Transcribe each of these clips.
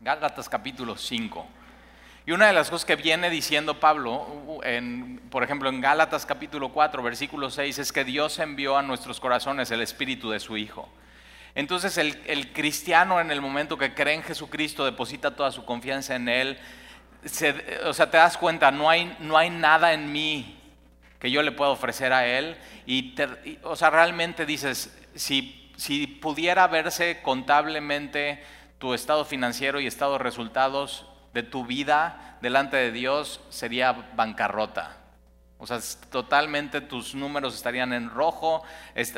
Gálatas capítulo 5. Y una de las cosas que viene diciendo Pablo, en, por ejemplo, en Gálatas capítulo 4, versículo 6, es que Dios envió a nuestros corazones el espíritu de su Hijo. Entonces el, cristiano en el momento que cree en Jesucristo, deposita toda su confianza en Él, o sea, te das cuenta, no hay, no hay nada en mí que yo le pueda ofrecer a Él. Y, o sea, realmente dices, si, si pudiera verse contablemente tu estado financiero y estado de resultados de tu vida delante de Dios, sería bancarrota. O sea, totalmente tus números estarían en rojo,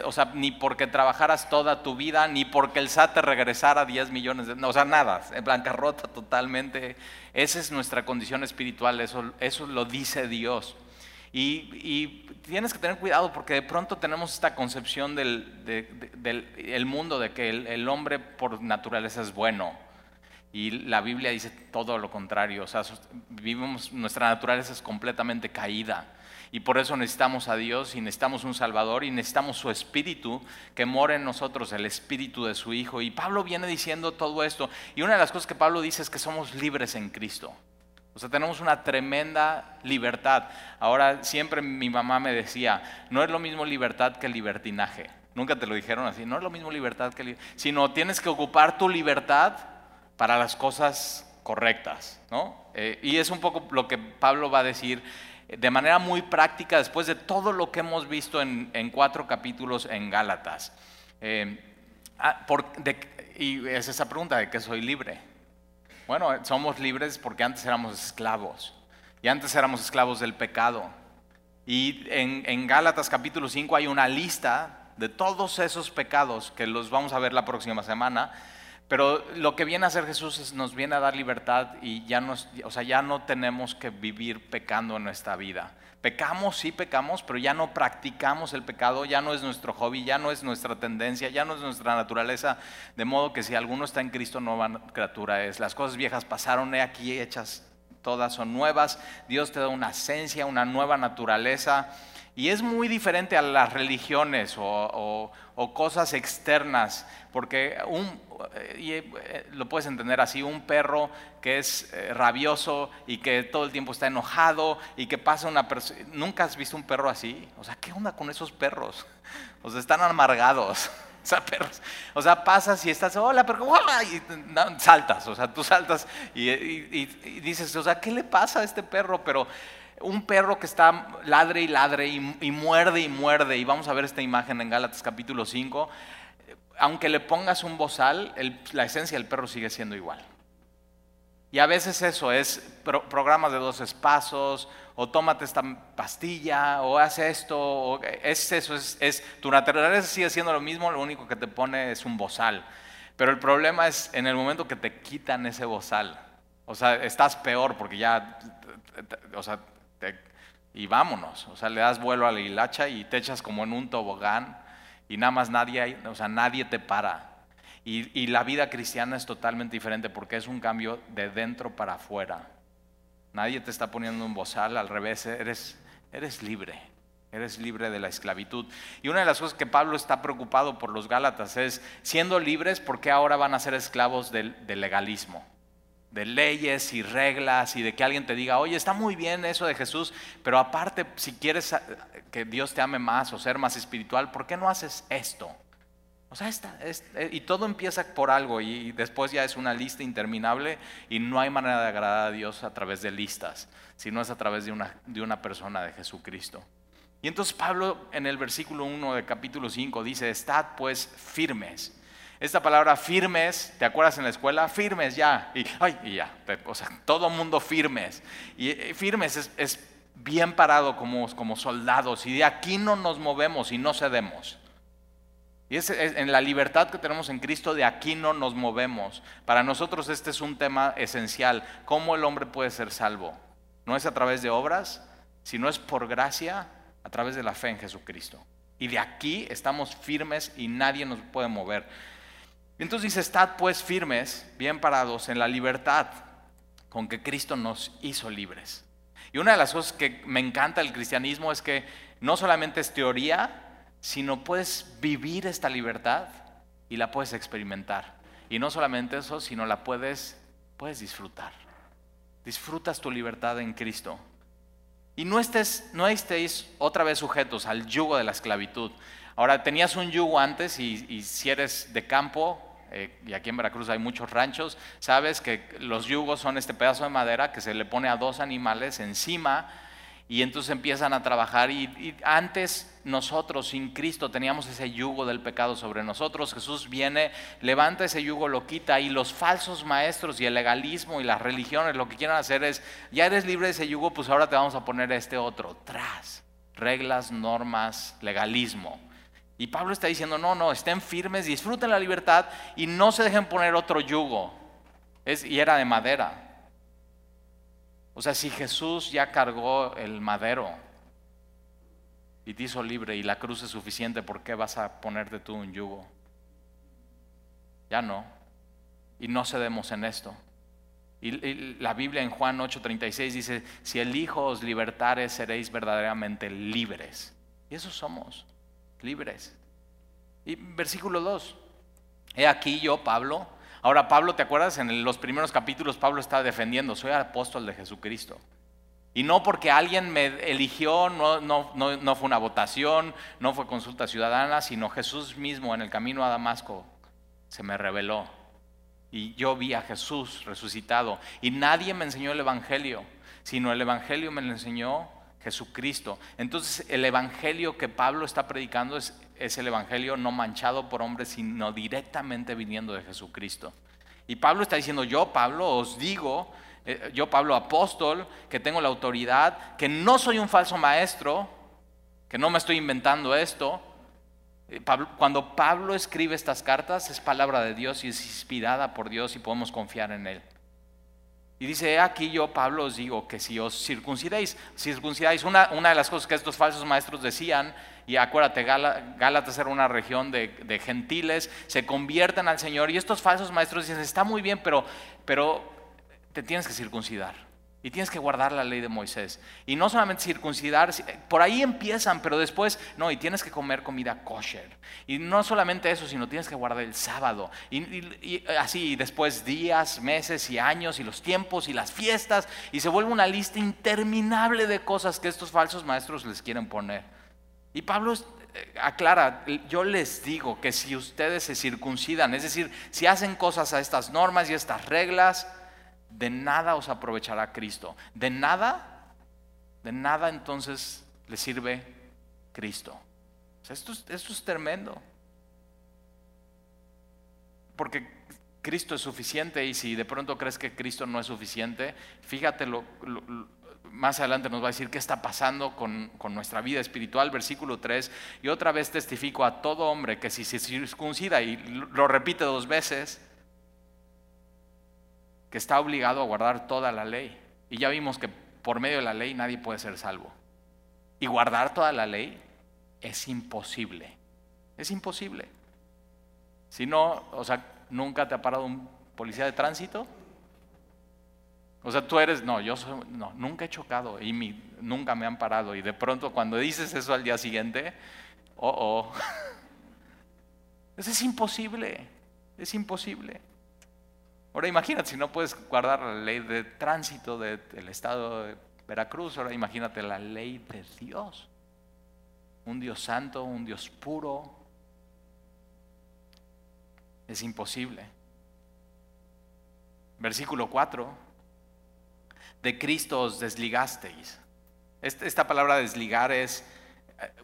o sea, ni porque trabajaras toda tu vida, ni porque el SAT te regresara 10 millones de... No, o sea, nada, en bancarrota totalmente. Esa es nuestra condición espiritual, eso, eso lo dice Dios. Y, tienes que tener cuidado porque de pronto tenemos esta concepción del, mundo de que el, hombre por naturaleza es bueno. Y la Biblia dice todo lo contrario. O sea, vivimos, nuestra naturaleza es completamente caída. Y por eso necesitamos a Dios y necesitamos un Salvador y necesitamos su Espíritu que mora en nosotros, el Espíritu de su Hijo. Y Pablo viene diciendo todo esto. Y una de las cosas que Pablo dice es que somos libres en Cristo. O sea, tenemos una tremenda libertad. Ahora, siempre mi mamá me decía, no es lo mismo libertad que libertinaje. Nunca te lo dijeron así, no es lo mismo libertad que sino tienes que ocupar tu libertad para las cosas correctas, ¿no? Eh, y es un poco lo que Pablo va a decir de manera muy práctica después de todo lo que hemos visto en, cuatro capítulos en Gálatas. Eh, ah, y es esa pregunta de que soy libre. Bueno, somos libres porque antes éramos esclavos y antes éramos esclavos del pecado. Y en, en Gálatas capítulo 5 hay una lista de todos esos pecados que los vamos a ver la próxima semana pero lo que viene a hacer Jesús es, nos viene a dar libertad y ya, nos, o sea, ya no tenemos que vivir pecando en nuestra vida. Pecamos, sí pecamos, pero ya no practicamos el pecado, ya no es nuestro hobby, ya no es nuestra tendencia, ya no es nuestra naturaleza. De modo que si alguno está en Cristo, nueva criatura es. Las cosas viejas pasaron, he aquí hechas, todas son nuevas. Dios te da una esencia, una nueva naturaleza. Y es muy diferente a las religiones o, cosas externas, porque un, eh, eh, lo puedes entender así, un perro que es eh, rabioso y que todo el tiempo está enojado y que pasa una persona... ¿Nunca has visto un perro así? O sea, ¿qué onda con esos perros? O sea, están amargados. O sea, perros. O sea, pasas y estás, hola, pero y saltas, o sea, tú saltas y, y, dices, o sea, ¿qué le pasa a este perro? Pero un perro que está ladre y ladre y, muerde y muerde, y vamos a ver esta imagen en Gálatas capítulo 5, aunque le pongas un bozal, la esencia del perro sigue siendo igual. Y a veces eso es programas de dos espacios, o tómate esta pastilla, o haz esto, o es eso, es, tu naturaleza sigue siendo lo mismo, lo único que te pone es un bozal. Pero el problema es en el momento que te quitan ese bozal. O sea, estás peor porque ya, o sea, y vámonos. O sea, le das vuelo a la hilacha y te echas como en un tobogán y nada más nadie, o sea, nadie te para. Y, la vida cristiana es totalmente diferente porque es un cambio de dentro para afuera. Nadie te está poniendo un bozal, al revés, eres, eres libre. Eres libre de la esclavitud. Y una de las cosas que Pablo está preocupado por los Gálatas es, siendo libres, ¿por qué ahora van a ser esclavos del legalismo? De leyes y reglas y de que alguien te diga, oye, está muy bien eso de Jesús, pero aparte, si quieres que Dios te ame más o ser más espiritual, ¿por qué no haces esto? O sea, eh, y todo empieza por algo y después ya es una lista interminable y no hay manera de agradar a Dios a través de listas, sino es a través de una, de una persona de Jesucristo. Y entonces Pablo en el versículo 1 del capítulo 5 dice, estad pues firmes esta palabra firmes, ¿te acuerdas en la escuela? Firmes ya. Y, ay, y ya. O sea, todo mundo firmes. Y firmes es, bien parado como, como soldados. Y de aquí no nos movemos y no cedemos. Y es, en la libertad que tenemos en Cristo, de aquí no nos movemos. Para nosotros este es un tema esencial. ¿Cómo el hombre puede ser salvo? No es a través de obras, sino es por gracia, a través de la fe en Jesucristo. Y de aquí estamos firmes y nadie nos puede mover. Y entonces dice, estad pues firmes, bien parados en la libertad con que Cristo nos hizo libres. Y una de las cosas que me encanta del cristianismo es que no solamente es teoría, sino puedes vivir esta libertad y la puedes experimentar. Y no solamente eso, sino la puedes puedes disfrutar. Disfrutas tu libertad en Cristo. Y no, estés, no estéis otra vez sujetos al yugo de la esclavitud. Ahora, tenías un yugo antes y, si eres de campo, eh, y aquí en Veracruz hay muchos ranchos, sabes que los yugos son este pedazo de madera que se le pone a dos animales encima y entonces empiezan a trabajar y, antes nosotros sin Cristo teníamos ese yugo del pecado sobre nosotros. Jesús viene, levanta ese yugo, lo quita y los falsos maestros y el legalismo y las religiones lo que quieren hacer es, ya eres libre de ese yugo, pues ahora te vamos a poner este otro, tras reglas, normas, legalismo. Y Pablo está diciendo, no, no, estén firmes, disfruten la libertad y no se dejen poner otro yugo. Es, y era de madera. O sea, si Jesús ya cargó el madero y te hizo libre y la cruz es suficiente, ¿por qué vas a ponerte tú un yugo? Ya no. Y no cedemos en esto. Y, la Biblia en Juan 8:36 dice, si el Hijo os libertare, seréis verdaderamente libres. Y eso somos, libres. Y versículo 2, he aquí yo, Pablo, Ahora Pablo, ¿te acuerdas? En los primeros capítulos Pablo está defendiendo, soy apóstol de Jesucristo. Y no porque alguien me eligió, no, no, no, fue una votación, no fue consulta ciudadana, sino Jesús mismo en el camino a Damasco se me reveló. Y yo vi a Jesús resucitado. Y nadie me enseñó el Evangelio, sino el Evangelio me lo enseñó Jesucristo. Entonces el Evangelio que Pablo está predicando es el Evangelio no manchado por hombres, sino directamente viniendo de Jesucristo. Y Pablo está diciendo, yo Pablo os digo, eh, yo Pablo apóstol, que tengo la autoridad, que no soy un falso maestro, que no me estoy inventando esto. Eh, cuando Pablo escribe estas cartas es palabra de Dios y es inspirada por Dios y podemos confiar en él. Y dice, aquí yo, Pablo, os digo que si os circuncidáis, circuncidáis, una, una de las cosas que estos falsos maestros decían y acuérdate, Gálatas era una región de, gentiles, se convierten al Señor y estos falsos maestros dicen, está muy bien, pero, pero te tienes que circuncidar. Y tienes que guardar la ley de Moisés. Y no solamente circuncidar, por ahí empiezan, pero después, no, y tienes que comer comida kosher. Y no solamente eso, sino tienes que guardar el sábado. Y, así, y después días, meses y años, y los tiempos y las fiestas. Y se vuelve una lista interminable de cosas que estos falsos maestros les quieren poner. Y Pablo eh, aclara, yo les digo que si ustedes se circuncidan, es decir, si hacen cosas a estas normas y estas reglas, de nada os aprovechará Cristo. De nada, de nada entonces le sirve Cristo. esto, es, tremendo. Porque Cristo es suficiente y si de pronto crees que Cristo no es suficiente, fíjate lo, más adelante nos va a decir qué está pasando con, nuestra vida espiritual, versículo 3, y otra vez testifico a todo hombre que si se circuncida, y lo repite dos veces, que está obligado a guardar toda la ley. Y ya vimos que por medio de la ley nadie puede ser salvo. Y guardar toda la ley es imposible. Es imposible. Si no, o sea, nunca te ha parado un policía de tránsito o sea, tú eres, no, yo no, nunca he chocado y nunca me han parado. Y de pronto cuando dices eso al día siguiente, oh, oh. Eso es imposible, es imposible. Ahora imagínate, si no puedes guardar la ley de tránsito del estado de Veracruz, ahora imagínate la ley de Dios. Un Dios santo, un Dios puro. Es imposible. Versículo 4 de Cristo os desligasteis. Esta palabra desligar es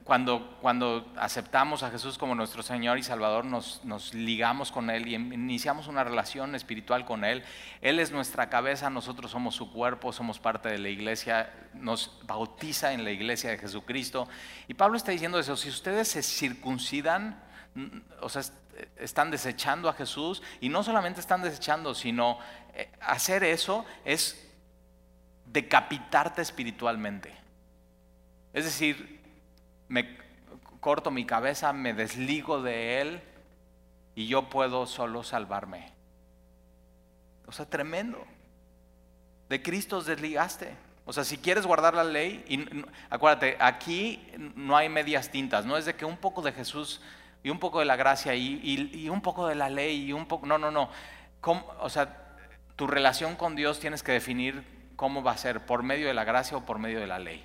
cuando, cuando aceptamos a Jesús como nuestro Señor y Salvador, nos, nos, ligamos con Él y iniciamos una relación espiritual con Él. Él es nuestra cabeza, nosotros somos su cuerpo, somos parte de la iglesia, nos bautiza en la iglesia de Jesucristo. Y Pablo está diciendo eso, si ustedes se circuncidan, o sea, están desechando a Jesús y no solamente están desechando, sino eh, hacer eso es decapitarte espiritualmente. Es decir, me corto mi cabeza, me desligo de él y yo puedo solo salvarme. O sea, tremendo. De Cristo desligaste. O sea, si quieres guardar la ley, acuérdate, aquí no hay medias tintas, no es de que un poco de Jesús y un poco de la gracia y, un poco de la ley y un poco, no, no, no. o sea, tu relación con Dios tienes que definir cómo va a ser, por medio de la gracia o por medio de la ley.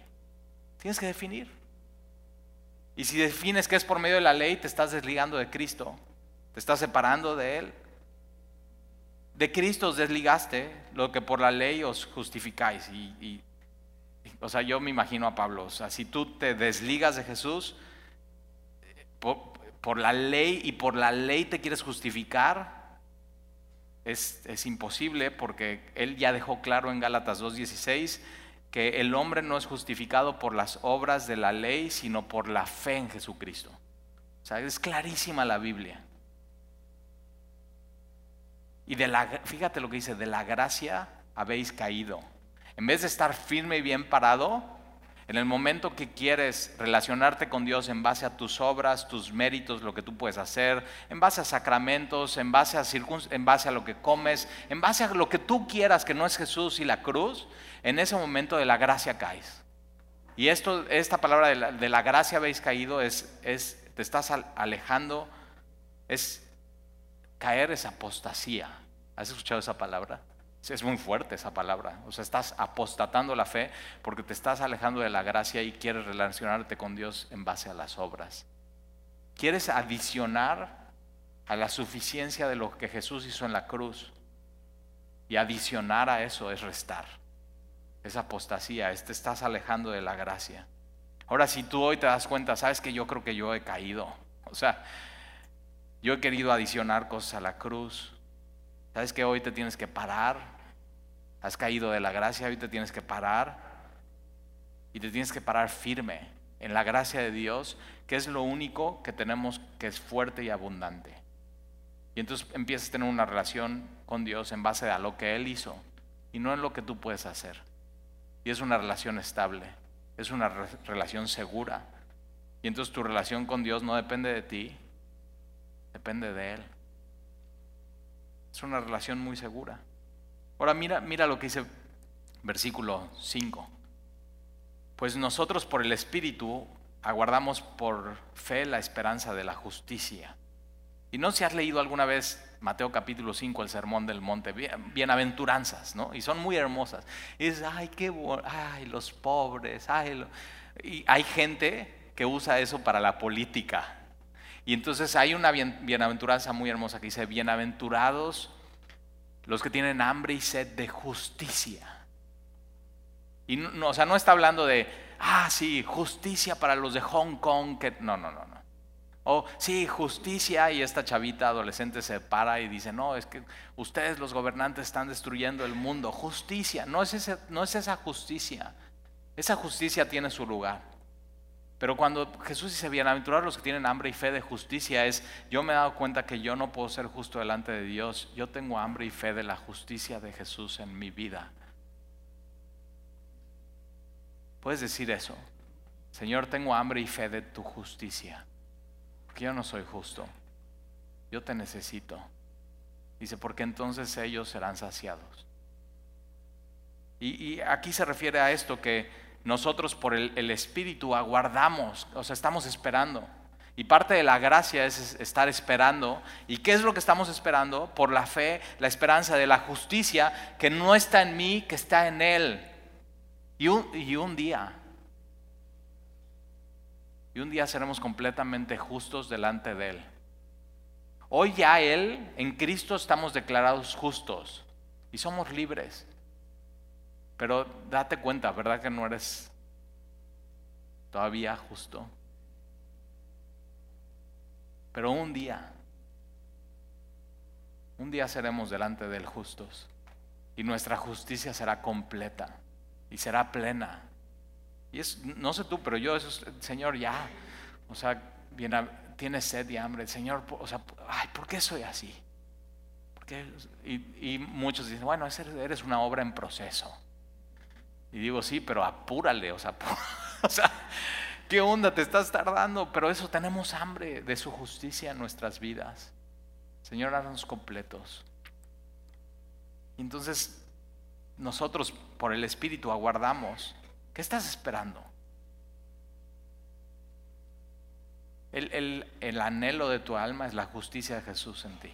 Tienes que definir. Y si defines que es por medio de la ley, te estás desligando de Cristo, te estás separando de Él. De Cristo os desligaste lo que por la ley os justificáis. Y, o sea, yo me imagino a Pablo, o sea, si tú te desligas de Jesús, por, la ley y por la ley te quieres justificar, es, es, imposible porque él ya dejó claro en Gálatas 2.16 que el hombre no es justificado por las obras de la ley, sino por la fe en Jesucristo. O sea, es clarísima la Biblia. Y de la, fíjate lo que dice, de la gracia habéis caído. En vez de estar firme y bien parado, en el momento que quieres relacionarte con Dios en base a tus obras, tus méritos, lo que tú puedes hacer, en base a sacramentos, en base a, en base a lo que comes, en base a lo que tú quieras que no es Jesús y la cruz, en ese momento de la gracia caes. Y esto, esta palabra de la, gracia habéis caído es, es, te estás alejando, es caer, es apostasía. ¿Has escuchado esa palabra? Es muy fuerte esa palabra. O sea, estás apostatando la fe porque te estás alejando de la gracia y quieres relacionarte con Dios en base a las obras. Quieres adicionar a la suficiencia de lo que Jesús hizo en la cruz. Y adicionar a eso es restar. Es apostasía, te estás alejando de la gracia. Ahora, si tú hoy te das cuenta, sabes que yo creo que yo he caído. O sea, yo he querido adicionar cosas a la cruz. Sabes que hoy te tienes que parar. Has caído de la gracia, hoy te tienes que parar. Y te tienes que parar firme en la gracia de Dios, que es lo único que tenemos que es fuerte y abundante. Y entonces empiezas a tener una relación con Dios en base a lo que Él hizo y no en lo que tú puedes hacer. Y es una relación estable, es una relación segura. Y entonces tu relación con Dios no depende de ti, depende de Él. Es una relación muy segura. Ahora mira, mira lo que dice versículo 5. Pues nosotros por el Espíritu aguardamos por fe la esperanza de la justicia. Y no si has leído alguna vez Mateo capítulo 5, el sermón del monte, bienaventuranzas, ¿no? Y son muy hermosas. Y dices, ay, qué ay, los pobres, ay, y hay gente que usa eso para la política. Y entonces hay una bienaventuranza muy hermosa que dice, bienaventurados los que tienen hambre y sed de justicia. Y no, o sea, no está hablando de, ah, sí, justicia para los de Hong Kong, no, no, no, no. O sí, justicia y esta chavita adolescente se para y dice, no, es que ustedes los gobernantes están destruyendo el mundo. Justicia, no es, ese, no es esa justicia. Esa justicia tiene su lugar. Pero cuando Jesús dice, bienaventurados los que tienen hambre y fe de justicia, es, yo me he dado cuenta que yo no puedo ser justo delante de Dios, yo tengo hambre y fe de la justicia de Jesús en mi vida. ¿Puedes decir eso? Señor, tengo hambre y fe de tu justicia, porque yo no soy justo, yo te necesito. Dice, porque entonces ellos serán saciados. Y, y aquí se refiere a esto que nosotros por el, Espíritu aguardamos, o sea, estamos esperando. Y parte de la gracia es estar esperando. ¿Y qué es lo que estamos esperando? Por la fe, la esperanza de la justicia que no está en mí, que está en Él. Y un, y un día, y un día seremos completamente justos delante de Él. Hoy ya Él, en Cristo estamos declarados justos y somos libres. Pero date cuenta, ¿verdad que no eres todavía justo? Pero un día, un día seremos delante del justos y nuestra justicia será completa y será plena. Y es, no sé tú, pero yo, eso, Señor, ya, o sea, viene, tienes sed y hambre, Señor, o sea, ay, ¿por qué soy así? Y, y, muchos dicen, bueno, eres una obra en proceso. Y digo, sí, pero apúrale, o sea, ¿qué onda? Te estás tardando, pero eso tenemos hambre de su justicia en nuestras vidas. Señor, haznos completos. Entonces, nosotros por el Espíritu aguardamos. ¿Qué estás esperando? el anhelo de tu alma es la justicia de Jesús en ti.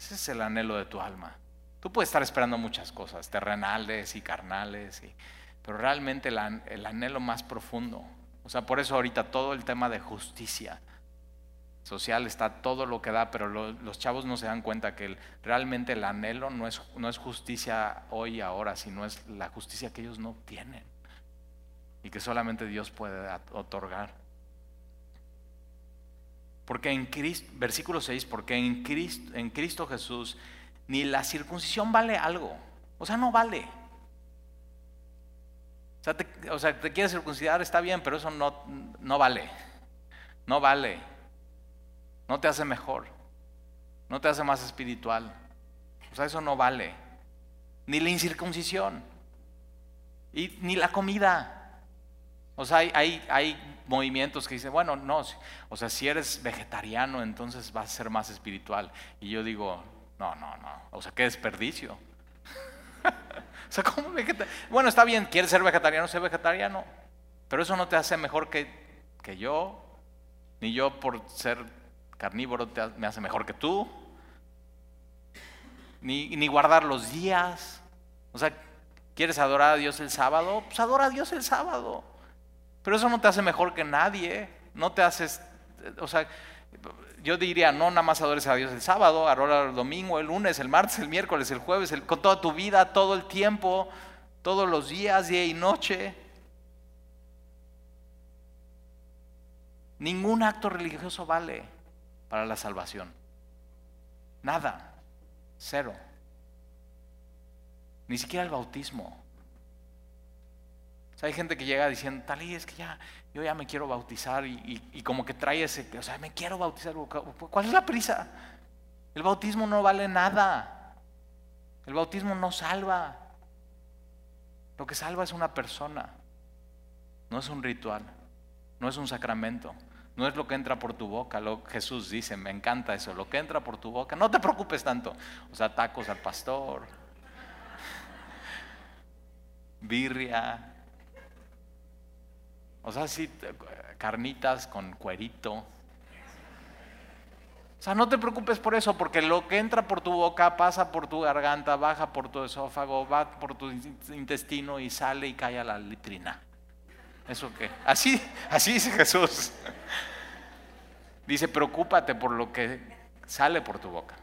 Ese es el anhelo de tu alma. Tú puedes estar esperando muchas cosas, terrenales y carnales, pero realmente el, el anhelo más profundo. O sea, por eso ahorita todo el tema de justicia social está todo lo que da, pero los chavos no se dan cuenta que realmente el anhelo no es, no es justicia hoy y ahora, sino es la justicia que ellos no tienen y que solamente Dios puede otorgar. Porque en Cristo, versículo 6, porque en Cristo, en Cristo Jesús ni la circuncisión vale algo. O sea, no vale. O sea, te, quieres circuncidar, está bien, pero eso no, no vale. No vale. No te hace mejor. No te hace más espiritual. O sea, eso no vale. Ni la incircuncisión. Y ni la comida. O sea, hay, hay, movimientos que dicen, bueno, no, o sea, si eres vegetariano, entonces vas a ser más espiritual. Y yo digo, no, no, no. O sea, qué desperdicio. o sea, ¿cómo? Bueno, está bien, quieres ser vegetariano, sé vegetariano. Pero eso no te hace mejor que, que yo, ni yo por ser carnívoro me hace mejor que tú. Ni, ni guardar los días. O sea, ¿quieres adorar a Dios el sábado? Pues adora a Dios el sábado. Pero eso no te hace mejor que nadie. No te haces, o sea, yo diría, no nada más adores a Dios el sábado, adora el domingo, el lunes, el martes, el miércoles, el jueves, con toda tu vida, todo el tiempo, todos los días, día y noche. Ningún acto religioso vale para la salvación. Nada, cero. Ni siquiera el bautismo. Hay gente que llega diciendo, tal y es que ya, yo ya me quiero bautizar y, como que trae ese, o sea, me quiero bautizar. ¿Cuál es la prisa? El bautismo no vale nada. El bautismo no salva. Lo que salva es una persona. No es un ritual. No es un sacramento. No es lo que entra por tu boca, Jesús dice, me encanta eso, lo que entra por tu boca, no te preocupes tanto. O sea, tacos al pastor, birria, o sea, sí, carnitas con cuerito. O sea, no te preocupes por eso, porque lo que entra por tu boca pasa por tu garganta, baja por tu esófago, va por tu intestino y sale y cae a la litrina. ¿Eso qué? Así, así dice Jesús. Dice, preocúpate por lo que sale por tu boca.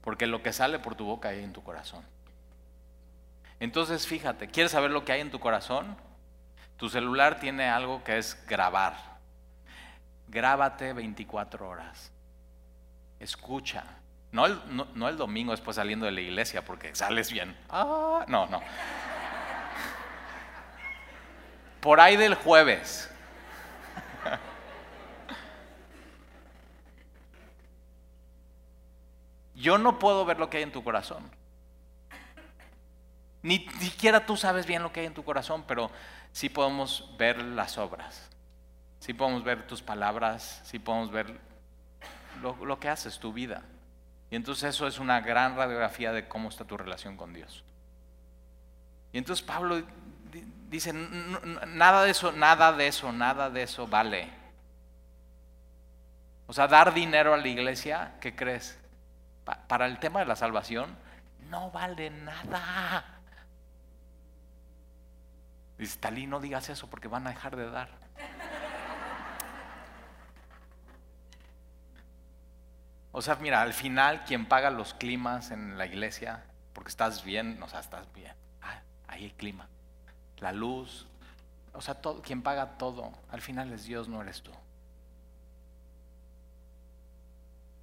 Porque lo que sale por tu boca hay en tu corazón. Entonces, fíjate, ¿quieres saber lo que hay en tu corazón? Tu celular tiene algo que es grabar. Grábate 24 horas. Escucha. No el, no el domingo después saliendo de la iglesia porque sales bien. Ah, no, no. Por ahí del jueves. Yo no puedo ver lo que hay en tu corazón. Ni siquiera tú sabes bien lo que hay en tu corazón, pero sí podemos ver las obras. Sí podemos ver tus palabras, sí podemos ver lo, lo que haces, tu vida. Y entonces eso es una gran radiografía de cómo está tu relación con Dios. Y entonces Pablo dice, nada de eso, nada de eso, nada de eso vale. O sea, dar dinero a la iglesia, ¿qué crees? para el tema de la salvación, no vale nada. Dice, Talí, no digas eso porque van a dejar de dar. O sea, mira, al final quien paga los climas en la iglesia, porque estás bien, o sea, estás bien, ah, ahí hay clima, la luz, o sea, todo, quien paga todo, al final es Dios, no eres tú.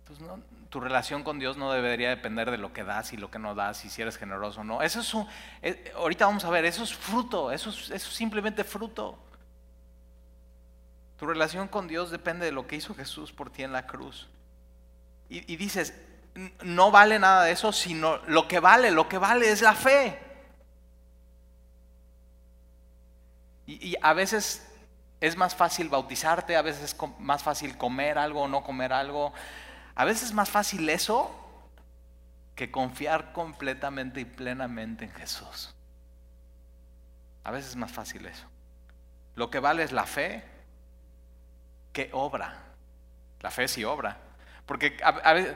Entonces, no, tu relación con Dios no debería depender de lo que das y lo que no das y si eres generoso o no. Eso es un, eh, ahorita vamos a ver, eso es fruto, eso es, simplemente fruto. Tu relación con Dios depende de lo que hizo Jesús por ti en la cruz. Y, dices, no vale nada de eso, sino lo que vale, lo que vale es la fe. Y, a veces es más fácil bautizarte, a veces es más fácil comer algo o no comer algo. A veces es más fácil eso que confiar completamente y plenamente en Jesús. A veces es más fácil eso. Lo que vale es la fe que obra. La fe sí obra. Porque a, veces,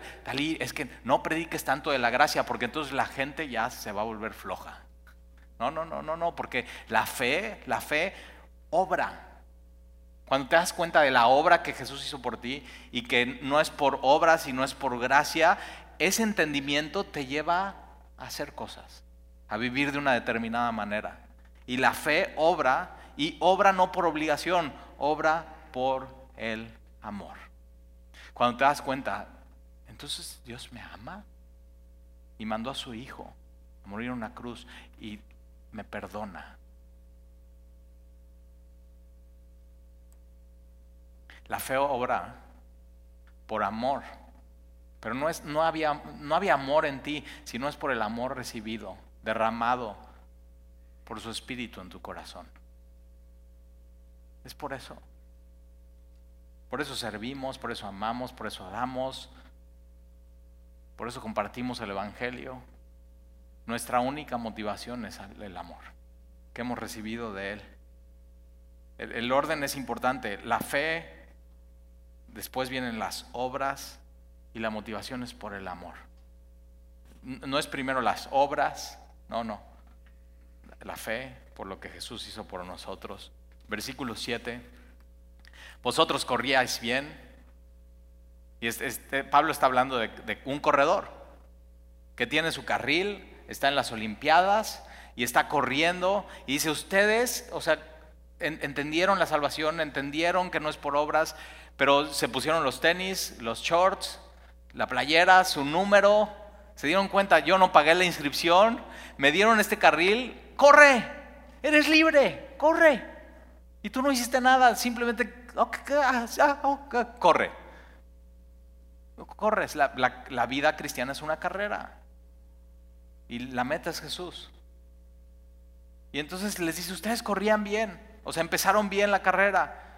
es que no prediques tanto de la gracia, porque entonces la gente ya se va a volver floja. No, no, no, no, no, porque la fe, la fe obra. Cuando te das cuenta de la obra que Jesús hizo por ti y que no es por obra, sino es por gracia, ese entendimiento te lleva a hacer cosas, a vivir de una determinada manera. Y la fe obra, y obra no por obligación, obra por el amor. Cuando te das cuenta, entonces Dios me ama y mandó a su Hijo a morir en una cruz y me perdona. La fe obra por amor, pero no, es, no, había, no había amor en ti, sino es por el amor recibido, derramado por su espíritu en tu corazón. Es por eso. Por eso servimos, por eso amamos, por eso damos, por eso compartimos el Evangelio. Nuestra única motivación es el amor que hemos recibido de Él. El, orden es importante. La fe, después vienen las obras y la motivación es por el amor. No es primero las obras, no, no. La fe por lo que Jesús hizo por nosotros. Versículo 7 vosotros corríais bien. Y este, Pablo está hablando de, un corredor que tiene su carril, está en las Olimpiadas y está corriendo. Y dice, ustedes, o sea, entendieron la salvación, entendieron que no es por obras, pero se pusieron los tenis, los shorts, la playera, su número, se dieron cuenta, yo no pagué la inscripción, me dieron este carril, corre, eres libre, corre. Y tú no hiciste nada, simplemente corre. Corres. La, la, vida cristiana es una carrera. Y la meta es Jesús. Y entonces les dice, ustedes corrían bien. O sea, empezaron bien la carrera.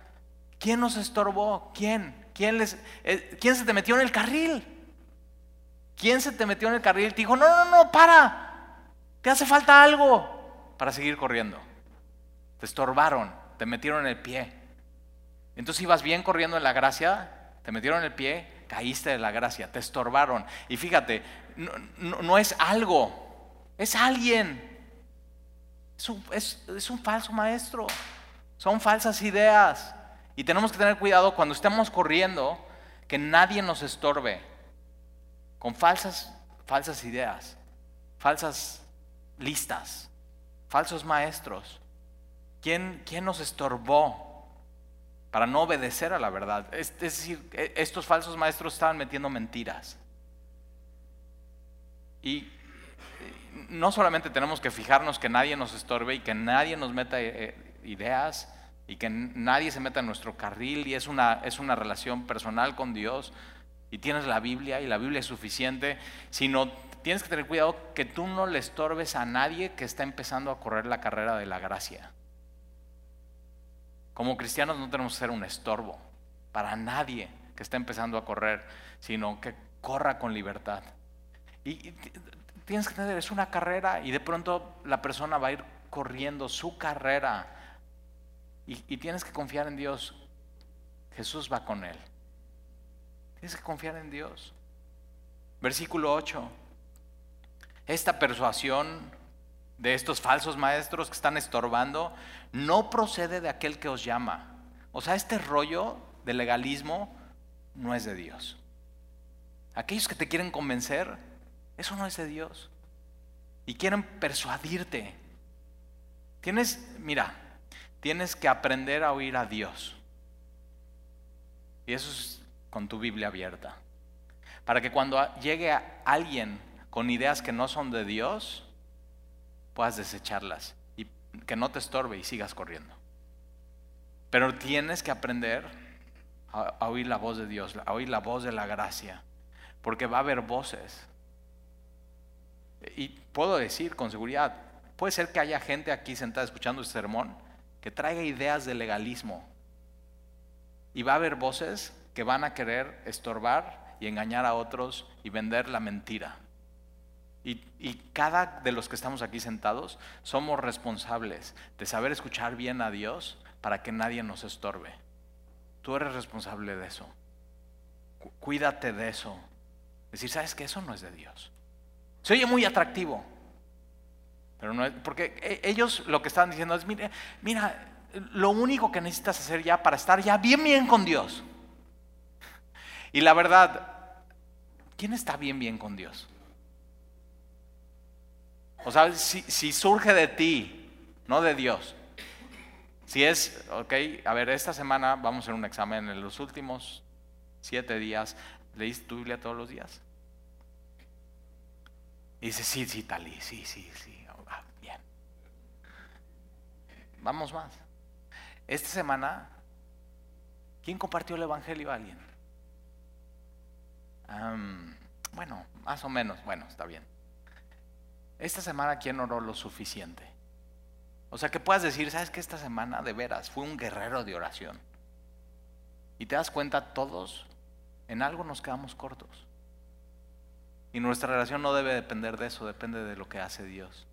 ¿Quién nos estorbó? ¿Quién? ¿Quién, les, eh, ¿Quién se te metió en el carril? ¿Quién se te metió en el carril? Te dijo, no, no, no, para. Te hace falta algo para seguir corriendo. Te estorbaron, te metieron en el pie. Entonces ibas bien corriendo en la gracia, te metieron en el pie, caíste de la gracia, te estorbaron. Y fíjate, no, es algo, es alguien. Es un, falso maestro. Son falsas ideas. Y tenemos que tener cuidado cuando estemos corriendo que nadie nos estorbe con falsas, falsas ideas, falsas listas, falsos maestros. ¿Quién, quién nos estorbó? para no obedecer a la verdad. Es, decir, e, estos falsos maestros estaban metiendo mentiras. Y no solamente tenemos que fijarnos que nadie nos estorbe y que nadie nos meta eh, ideas y que nadie se meta en nuestro carril y es una, es una relación personal con Dios y tienes la Biblia y la Biblia es suficiente, sino tienes que tener cuidado que tú no le estorbes a nadie que está empezando a correr la carrera de la gracia. Como cristianos no tenemos que ser un estorbo para nadie que esté empezando a correr, sino que corra con libertad. Y, tienes que entender, es una carrera y de pronto la persona va a ir corriendo su carrera y, tienes que confiar en Dios. Jesús va con él. Tienes que confiar en Dios. Versículo 8. Esta persuasión de estos falsos maestros que están estorbando no procede de aquel que os llama. O sea, este rollo de legalismo no es de Dios. Aquellos que te quieren convencer, eso no es de Dios. Y quieren persuadirte. Tienes, mira, tienes que aprender a oír a Dios. Y eso es con tu Biblia abierta. Para que cuando llegue alguien con ideas que no son de Dios, puedas desecharlas y que no te estorbe y sigas corriendo. Pero tienes que aprender a, oír la voz de Dios, a oír la voz de la gracia, porque va a haber voces. Y puedo decir con seguridad, puede ser que haya gente aquí sentada escuchando este sermón que traiga ideas de legalismo. Y va a haber voces que van a querer estorbar y engañar a otros y vender la mentira. Y, cada de los que estamos aquí sentados somos responsables de saber escuchar bien a Dios para que nadie nos estorbe. Tú eres responsable de eso. Cuídate de eso. Decir, ¿sabes que Eso no es de Dios. Se oye muy atractivo. Pero no porque e, ellos lo que están diciendo es, mira, mira, lo único que necesitas hacer ya para estar ya bien, bien con Dios. Y la verdad, ¿quién está bien, bien con Dios? O sea, si, surge de ti, no de Dios. Si es, ok, a ver, esta semana vamos a hacer un examen en los últimos siete días. ¿Leíste tu Biblia todos los días? Y dice, sí, sí, Tali, sí, sí, sí. Ah, bien. Vamos más. Esta semana, ¿quién compartió el Evangelio a alguien? bueno, más o menos, bueno, está bien. Esta semana, ¿quién oró lo suficiente? O sea, que puedas decir, ¿sabes que esta semana de veras fue un guerrero de oración? Y te das cuenta, todos en algo nos quedamos cortos. Y nuestra relación no debe depender de eso, depende de lo que hace Dios.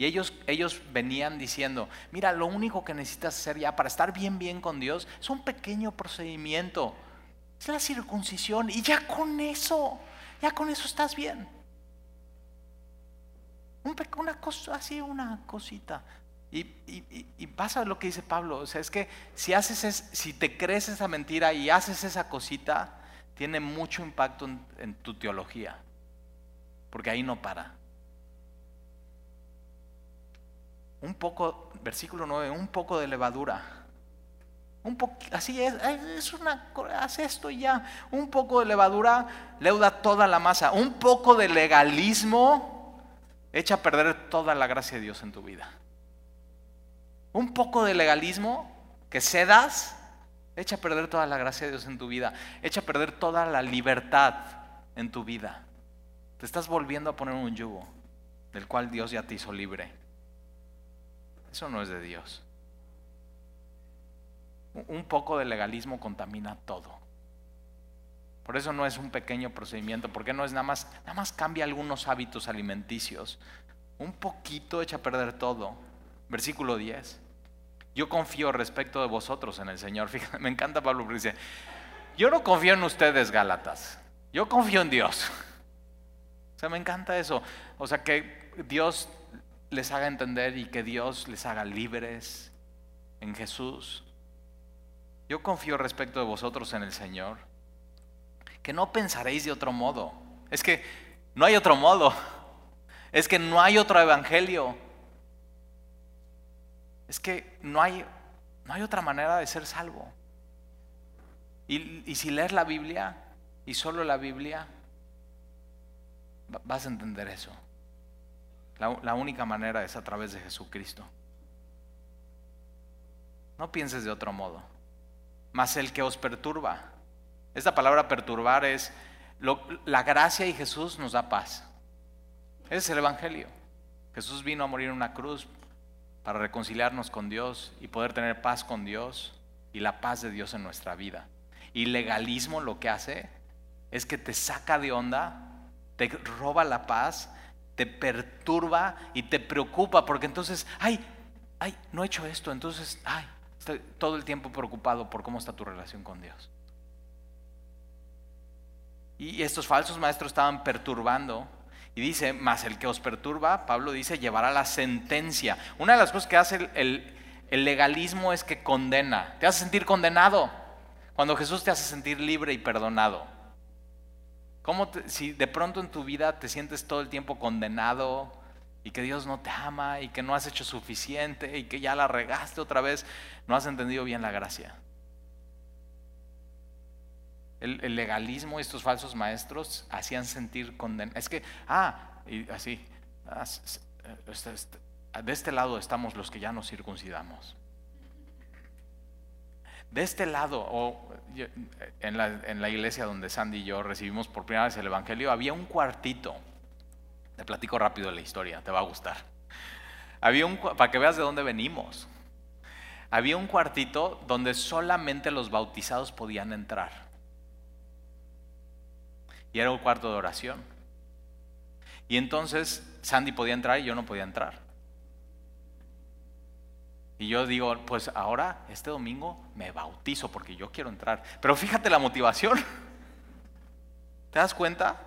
Y ellos, ellos venían diciendo, mira, lo único que necesitas hacer ya para estar bien, bien con Dios es un pequeño procedimiento. Es la circuncisión. Y ya con eso, ya con eso estás bien. una cosa, así, una cosita. Y, y, pasa lo que dice Pablo. O sea, es que si haces si te crees esa mentira y haces esa cosita, tiene mucho impacto en tu teología. Porque ahí no para. Un poco, versículo 9, un poco de levadura. Un poco, así es, es una, haz esto y ya. Un poco de levadura leuda toda la masa. Un poco de legalismo echa a perder toda la gracia de Dios en tu vida. Un poco de legalismo que cedas echa a perder toda la gracia de Dios en tu vida. Echa a perder toda la libertad en tu vida. Te estás volviendo a poner un yugo del cual Dios ya te hizo libre. Eso no es de Dios. Un poco de legalismo contamina todo. Por eso no es un pequeño procedimiento, porque no es nada más, nada más cambia algunos hábitos alimenticios. Un poquito echa a perder todo. Versículo 10. Yo confío respecto de vosotros en el Señor. Fíjate, me encanta Pablo porque dice, yo no confío en ustedes, Gálatas. Yo confío en Dios. O sea, me encanta eso. O sea, que Dios les haga entender y que Dios les haga libres en Jesús. Yo confío respecto de vosotros en el Señor, que no pensaréis de otro modo. Es que no hay otro modo. Es que no hay otro evangelio. Es que no hay, no hay otra manera de ser salvo. Y, y si lees la Biblia y solo la Biblia, vas a entender eso. La, única manera es a través de Jesucristo. No pienses de otro modo. Mas el que os perturba. Esta palabra perturbar es la gracia y Jesús nos da paz. Ese es el Evangelio. Jesús vino a morir en una cruz para reconciliarnos con Dios y poder tener paz con Dios y la paz de Dios en nuestra vida. Y legalismo lo que hace es que te saca de onda, te roba la paz te perturba y te preocupa, porque entonces, ay, ay, no he hecho esto, entonces, ay, estoy todo el tiempo preocupado por cómo está tu relación con Dios. Y estos falsos maestros estaban perturbando. Y dice, más el que os perturba, Pablo dice, llevará la sentencia. Una de las cosas que hace el, el legalismo es que condena, te hace sentir condenado, cuando Jesús te hace sentir libre y perdonado. ¿Cómo si de pronto en tu vida te sientes todo el tiempo condenado y que Dios no te ama y que no has hecho suficiente y que ya la regaste otra vez, no has entendido bien la gracia? El, legalismo y estos falsos maestros hacían sentir condenados. Es que, ah, y así, ah, este, este, de este lado estamos los que ya nos circuncidamos. De este lado, o en, la, iglesia donde Sandy y yo recibimos por primera vez el Evangelio, había un cuartito. Te platico rápido la historia, te va a gustar. Había un, para que veas de dónde venimos. Había un cuartito donde solamente los bautizados podían entrar. Y era un cuarto de oración. Y entonces Sandy podía entrar y yo no podía entrar. Y yo digo, pues ahora, este domingo, me bautizo porque yo quiero entrar. Pero fíjate la motivación. ¿Te das cuenta?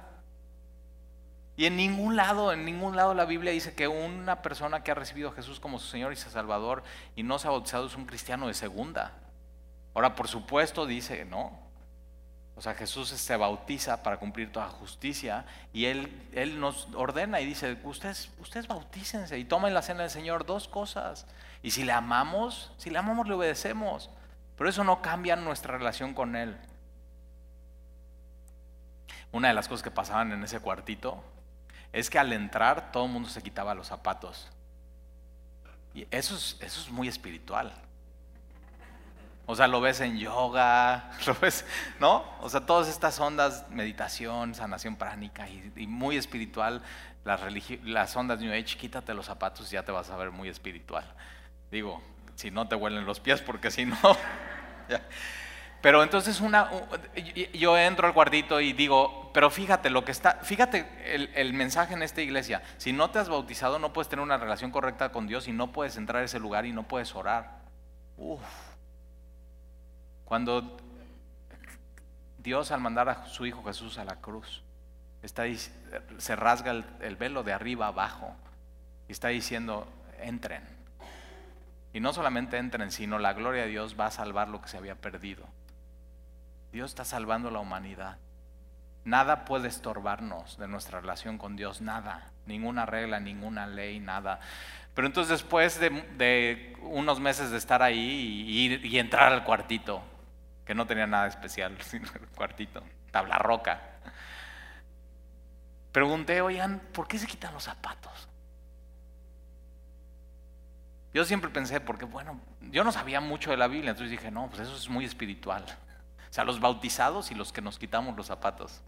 Y en ningún lado, en ningún lado la Biblia dice que una persona que ha recibido a Jesús como su Señor y su Salvador y no se ha bautizado es un cristiano de segunda. Ahora, por supuesto, dice, no. O sea, Jesús se bautiza para cumplir toda justicia y Él, él nos ordena y dice, ustedes, ustedes bautícense y tomen la cena del Señor, dos cosas. Y si le amamos, si le amamos, le obedecemos. Pero eso no cambia nuestra relación con Él. Una de las cosas que pasaban en ese cuartito es que al entrar todo el mundo se quitaba los zapatos. Y eso es, eso es muy espiritual. O sea, lo ves en yoga, lo ves, ¿no? O sea, todas estas ondas, meditación, sanación pránica y, muy espiritual, las, las ondas New Age, quítate los zapatos y ya te vas a ver muy espiritual. Digo, si no te huelen los pies, porque si no... Pero entonces una, yo entro al cuartito y digo, pero fíjate lo que está, fíjate el, el, mensaje en esta iglesia. Si no te has bautizado, no puedes tener una relación correcta con Dios y no puedes entrar a ese lugar y no puedes orar. Uf. Cuando Dios al mandar a su Hijo Jesús a la cruz, está, se rasga el, velo de arriba abajo y está diciendo, entren. Y no solamente entren, sino la gloria de Dios va a salvar lo que se había perdido. Dios está salvando la humanidad. Nada puede estorbarnos de nuestra relación con Dios, nada, ninguna regla, ninguna ley, nada. Pero entonces después de, unos meses de estar ahí y entrar al cuartito, que no tenía nada especial, sino el cuartito, tabla roca. Pregunté, oigan, ¿por qué se quitan los zapatos? Yo siempre pensé, porque bueno, yo no sabía mucho de la Biblia, entonces dije, no, pues eso es muy espiritual. O sea, los bautizados y los que nos quitamos los zapatos.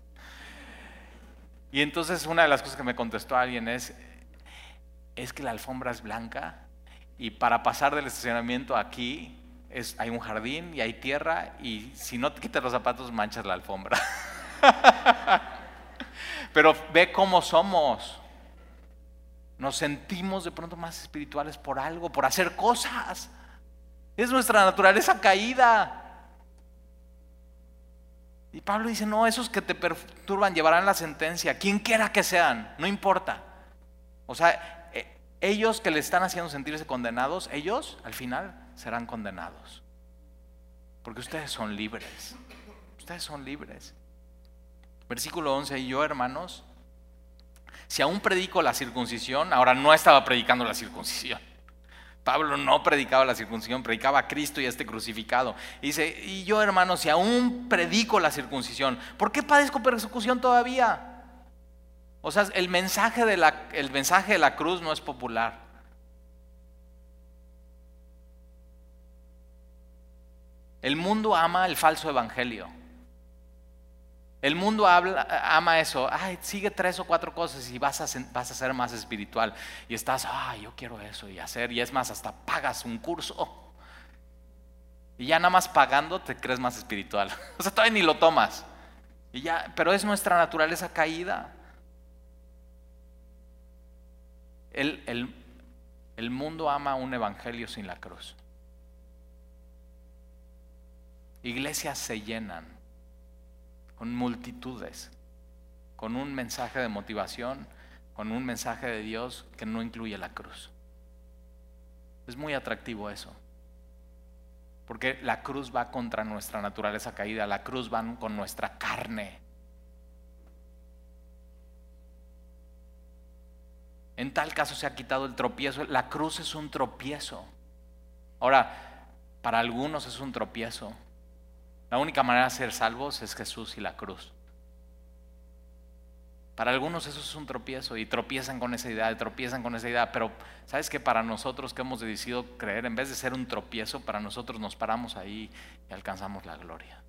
Y entonces una de las cosas que me contestó alguien es, es que la alfombra es blanca y para pasar del estacionamiento aquí hay un jardín y hay tierra y si no te quitas los zapatos manchas la alfombra. Pero ve cómo somos. Nos sentimos de pronto más espirituales por algo, por hacer cosas. Es nuestra naturaleza caída. Y Pablo dice, no, esos que te perturban llevarán la sentencia, quien quiera que sean, no importa. O sea, e, ellos que le están haciendo sentirse condenados, ellos al final serán condenados. Porque ustedes son libres. Ustedes son libres. Versículo 11, y yo hermanos, si aún predico la circuncisión, ahora no estaba predicando la circuncisión. Pablo no predicaba la circuncisión, predicaba a Cristo y a este crucificado. dice, y yo hermanos, si aún predico la circuncisión, ¿por qué padezco persecución todavía? O sea, el mensaje de la, el mensaje de la cruz no es popular. El mundo ama el falso evangelio. El mundo ama eso. Ay, sigue tres o cuatro cosas y vas a, ser más espiritual. Y estás, ay, yo quiero eso y hacer. Y es más, hasta pagas un curso. Y ya nada más pagando te crees más espiritual. O sea, todavía ni lo tomas. Y ya, pero es nuestra naturaleza caída. El mundo ama un evangelio sin la cruz. Iglesias se llenan con multitudes, con un mensaje de motivación, con un mensaje de Dios que no incluye la cruz. Es muy atractivo eso. Porque la cruz va contra nuestra naturaleza caída, la cruz va con nuestra carne. En tal caso se ha quitado el tropiezo. La cruz es un tropiezo. Ahora, para algunos es un tropiezo. La única manera de ser salvos es Jesús y la cruz. Para algunos eso es un tropiezo y tropiezan con esa idea, tropiezan con esa idea, pero sabes que para nosotros que hemos decidido creer, en vez de ser un tropiezo, para nosotros nos paramos ahí y alcanzamos la gloria.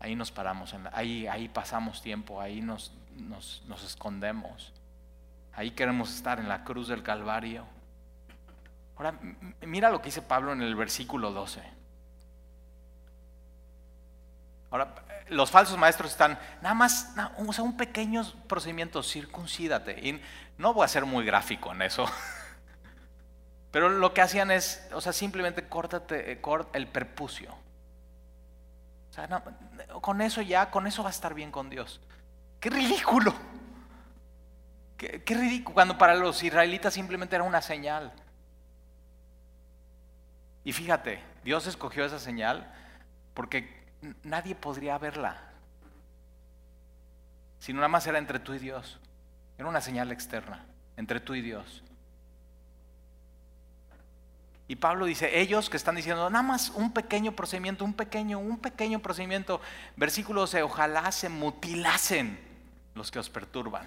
Ahí nos paramos, ahí, ahí pasamos tiempo, ahí nos, nos, nos escondemos, ahí queremos estar en la cruz del Calvario. Ahora, mira lo que dice Pablo en el versículo 12. Ahora, los falsos maestros están, nada más, o sea, un pequeño procedimiento, circuncídate. No voy a ser muy gráfico en eso. Pero lo que hacían es, o sea, simplemente córtate eh, el perpucio. O sea, con eso ya, con eso va a estar bien con Dios. ¡Qué ridículo! ¡Qué, qué ridículo! Cuando para los israelitas simplemente era una señal. Y fíjate, Dios escogió esa señal porque nadie podría verla. Sino nada más era entre tú y Dios. Era una señal externa, entre tú y Dios. Y Pablo dice, ellos que están diciendo, nada más un pequeño procedimiento, un pequeño, un pequeño procedimiento, versículo 12, ojalá se mutilasen los que os perturban.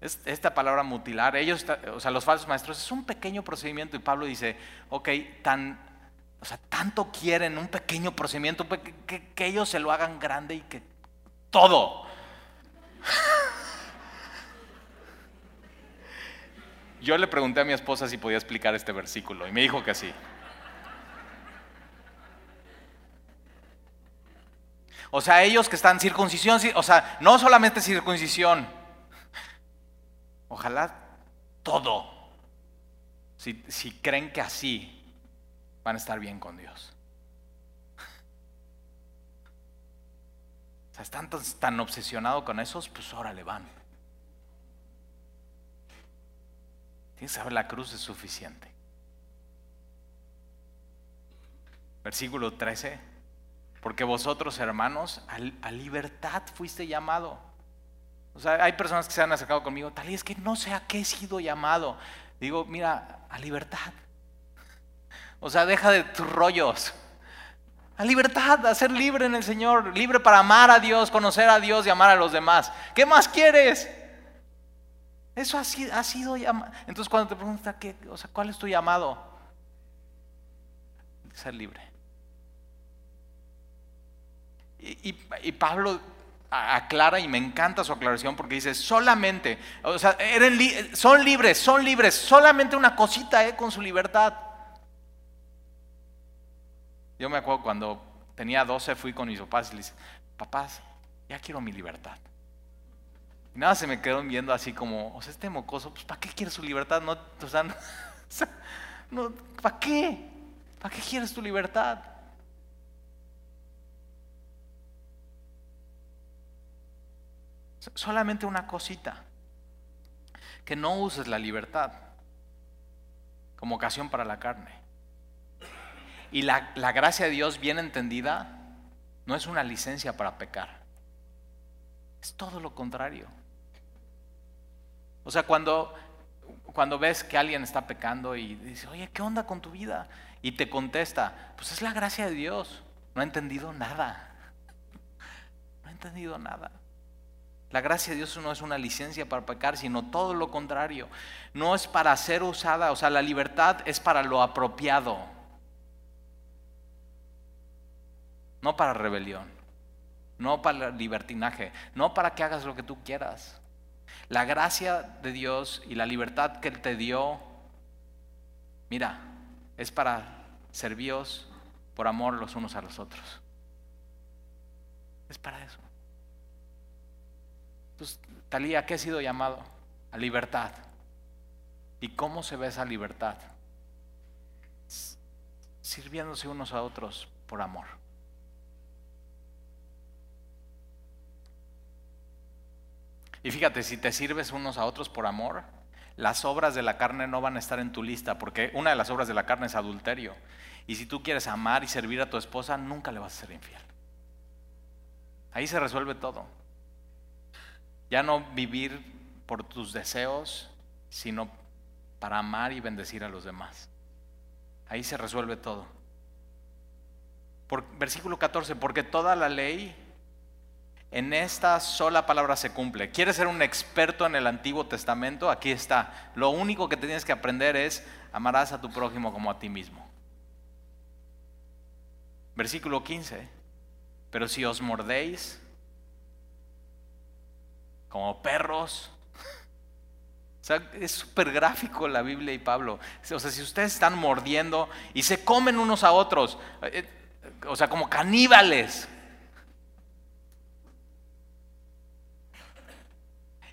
Esta palabra mutilar, ellos, o sea, los falsos maestros, es un pequeño procedimiento y Pablo dice, ok, tan, o sea, tanto quieren un pequeño procedimiento que, que ellos se lo hagan grande y que todo. Yo le pregunté a mi esposa si podía explicar este versículo y me dijo que sí. O sea, ellos que están circuncisión, o sea, no solamente circuncisión, ojalá todo, si, si creen que así van a estar bien con Dios. O sea, están tan, obsesionados con esos, pues ahora le van. Tienes que saber la cruz es suficiente. Versículo 13. Porque vosotros, hermanos, a, libertad fuiste llamado. O sea, hay personas que se han acercado conmigo, tal y es que no sé a qué he sido llamado. Digo, mira, a libertad. O sea, deja de tus rollos. A libertad, a ser libre en el Señor, libre para amar a Dios, conocer a Dios y amar a los demás. ¿Qué más quieres? Eso ha sido, ha sido llamado. Entonces cuando te preguntas, ¿qué, o sea, ¿cuál es tu llamado? Ser libre. Y, Pablo aclara y me encanta su aclaración porque dice, solamente, o sea, son libres, son libres, solamente una cosita eh, con su libertad. Yo me acuerdo cuando tenía 12 fui con mis papás y les dije, papás, ya quiero mi libertad. Y nada, se me quedó viendo así como, o sea, este mocoso, pues ¿para qué quiere su libertad? No, o sea, no, ¿para qué? ¿Para qué quieres tu libertad? Solamente una cosita, que no uses la libertad como ocasión para la carne. Y la, la gracia de Dios bien entendida no es una licencia para pecar. Es todo lo contrario. O sea, cuando, cuando ves que alguien está pecando y dice, oye, ¿qué onda con tu vida? Y te contesta, pues es la gracia de Dios. No ha entendido nada. No ha entendido nada. La gracia de Dios no es una licencia para pecar, sino todo lo contrario. No es para ser usada, o sea, la libertad es para lo apropiado. No para rebelión, no para libertinaje, no para que hagas lo que tú quieras. La gracia de Dios y la libertad que Él te dio, mira, es para servíos por amor los unos a los otros. Es para eso. Entonces, Talía, ¿qué ha sido llamado? A libertad. ¿Y cómo se ve esa libertad? Sirviéndose unos a otros por amor. Y fíjate, si te sirves unos a otros por amor, las obras de la carne no van a estar en tu lista, porque una de las obras de la carne es adulterio. Y si tú quieres amar y servir a tu esposa, nunca le vas a ser infiel. Ahí se resuelve todo. Ya no vivir por tus deseos, sino para amar y bendecir a los demás. Ahí se resuelve todo. Por, versículo 14, porque toda la ley en esta sola palabra se cumple. ¿Quieres ser un experto en el Antiguo Testamento? Aquí está. Lo único que tienes que aprender es amarás a tu prójimo como a ti mismo. Versículo 15. Pero si os mordéis como perros, o sea, es súper gráfico la Biblia y Pablo. O sea, si ustedes están mordiendo y se comen unos a otros, eh, o sea, como caníbales,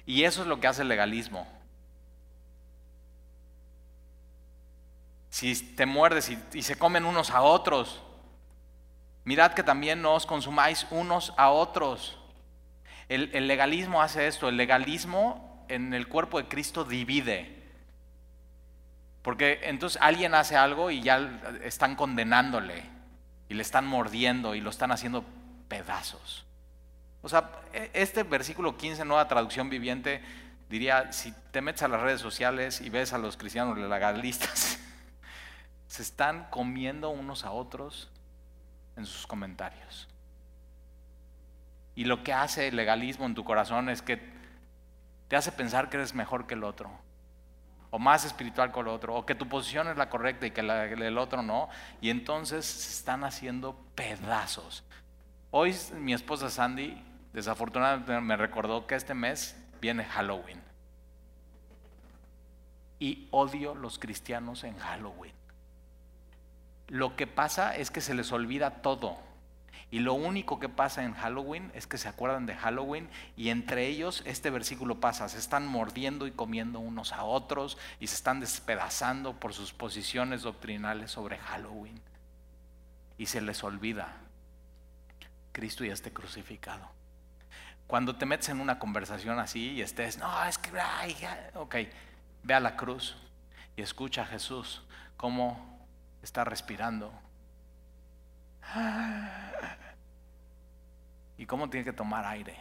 Y eso es lo que hace el legalismo. Si te muerdes y, se comen unos a otros, Mirad que también no os consumáis unos a otros. El, el legalismo hace esto, el legalismo en el cuerpo de Cristo divide. Porque entonces alguien hace algo y ya están condenándole y le están mordiendo y lo están haciendo pedazos. O sea, e, este versículo 15, nueva traducción viviente, diría, si te metes a las redes sociales y ves a los cristianos legalistas, se están comiendo unos a otros en sus comentarios. Y lo que hace el legalismo en tu corazón es que te hace pensar que eres mejor que el otro, o más espiritual que el otro, o que tu posición es la correcta y que la, el otro no, y entonces se están haciendo pedazos. Hoy mi esposa Sandy, desafortunadamente, me recordó que este mes viene Halloween. Y odio los cristianos en Halloween. Lo que pasa es que se les olvida todo. Y lo único que pasa en Halloween es que se acuerdan de Halloween y entre ellos este versículo pasa, se están mordiendo y comiendo unos a otros y se están despedazando por sus posiciones doctrinales sobre Halloween. Y se les olvida, Cristo ya esté crucificado. Cuando te metes en una conversación así y estés, no, es que, ay, ok, ve a la cruz y escucha a Jesús cómo está respirando. ¿Y cómo tiene que tomar aire?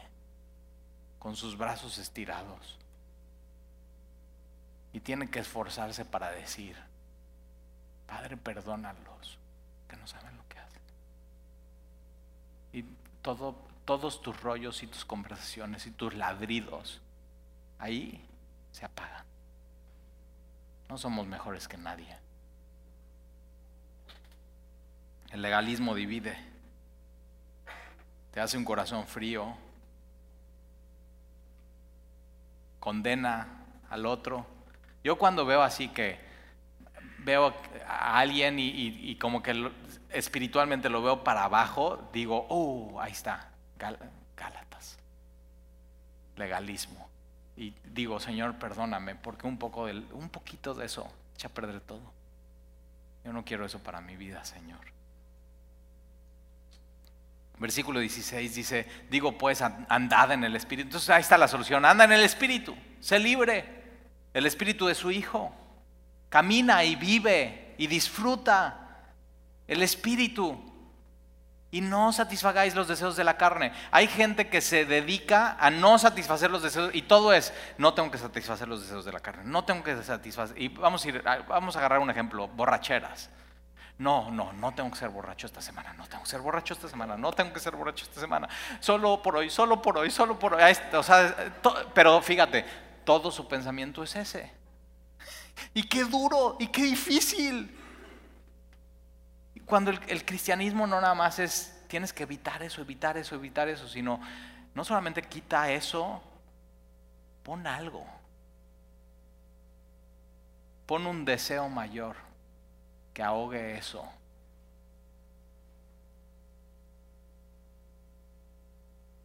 Con sus brazos estirados. Y tiene que esforzarse para decir, Padre, perdónalos, que no saben lo que hacen. Y todo, todos tus rollos y tus conversaciones y tus ladridos, ahí se apagan. No somos mejores que nadie. El legalismo divide. Te hace un corazón frío. Condena al otro. Yo cuando veo así que veo a alguien y, como que espiritualmente lo veo para abajo, digo, oh, ahí está, Gálatas. Legalismo. Y digo, Señor, perdóname, porque un, poco de, un poquito de eso echa a perder todo. Yo no quiero eso para mi vida, Señor. Versículo 16 dice, digo pues, andad en el Espíritu. Entonces ahí está la solución, anda en el Espíritu, sé libre. El Espíritu de su Hijo. Camina y vive y disfruta el Espíritu. Y no satisfagáis los deseos de la carne. Hay gente que se dedica a no satisfacer los deseos y todo es, no tengo que satisfacer los deseos de la carne, no tengo que satisfacer. Y vamos a, ir, vamos a agarrar un ejemplo, borracheras. No, no, no tengo que ser borracho esta semana, no tengo que ser borracho esta semana, no tengo que ser borracho esta semana. Solo por hoy, solo por hoy, solo por hoy. O sea, pero fíjate, todo su pensamiento es ese. Y qué duro, y qué difícil. Cuando el, cristianismo no nada más es, tienes que evitar eso, evitar eso, evitar eso, sino no solamente quita eso, pon algo. Pon un deseo mayor que ahogue eso.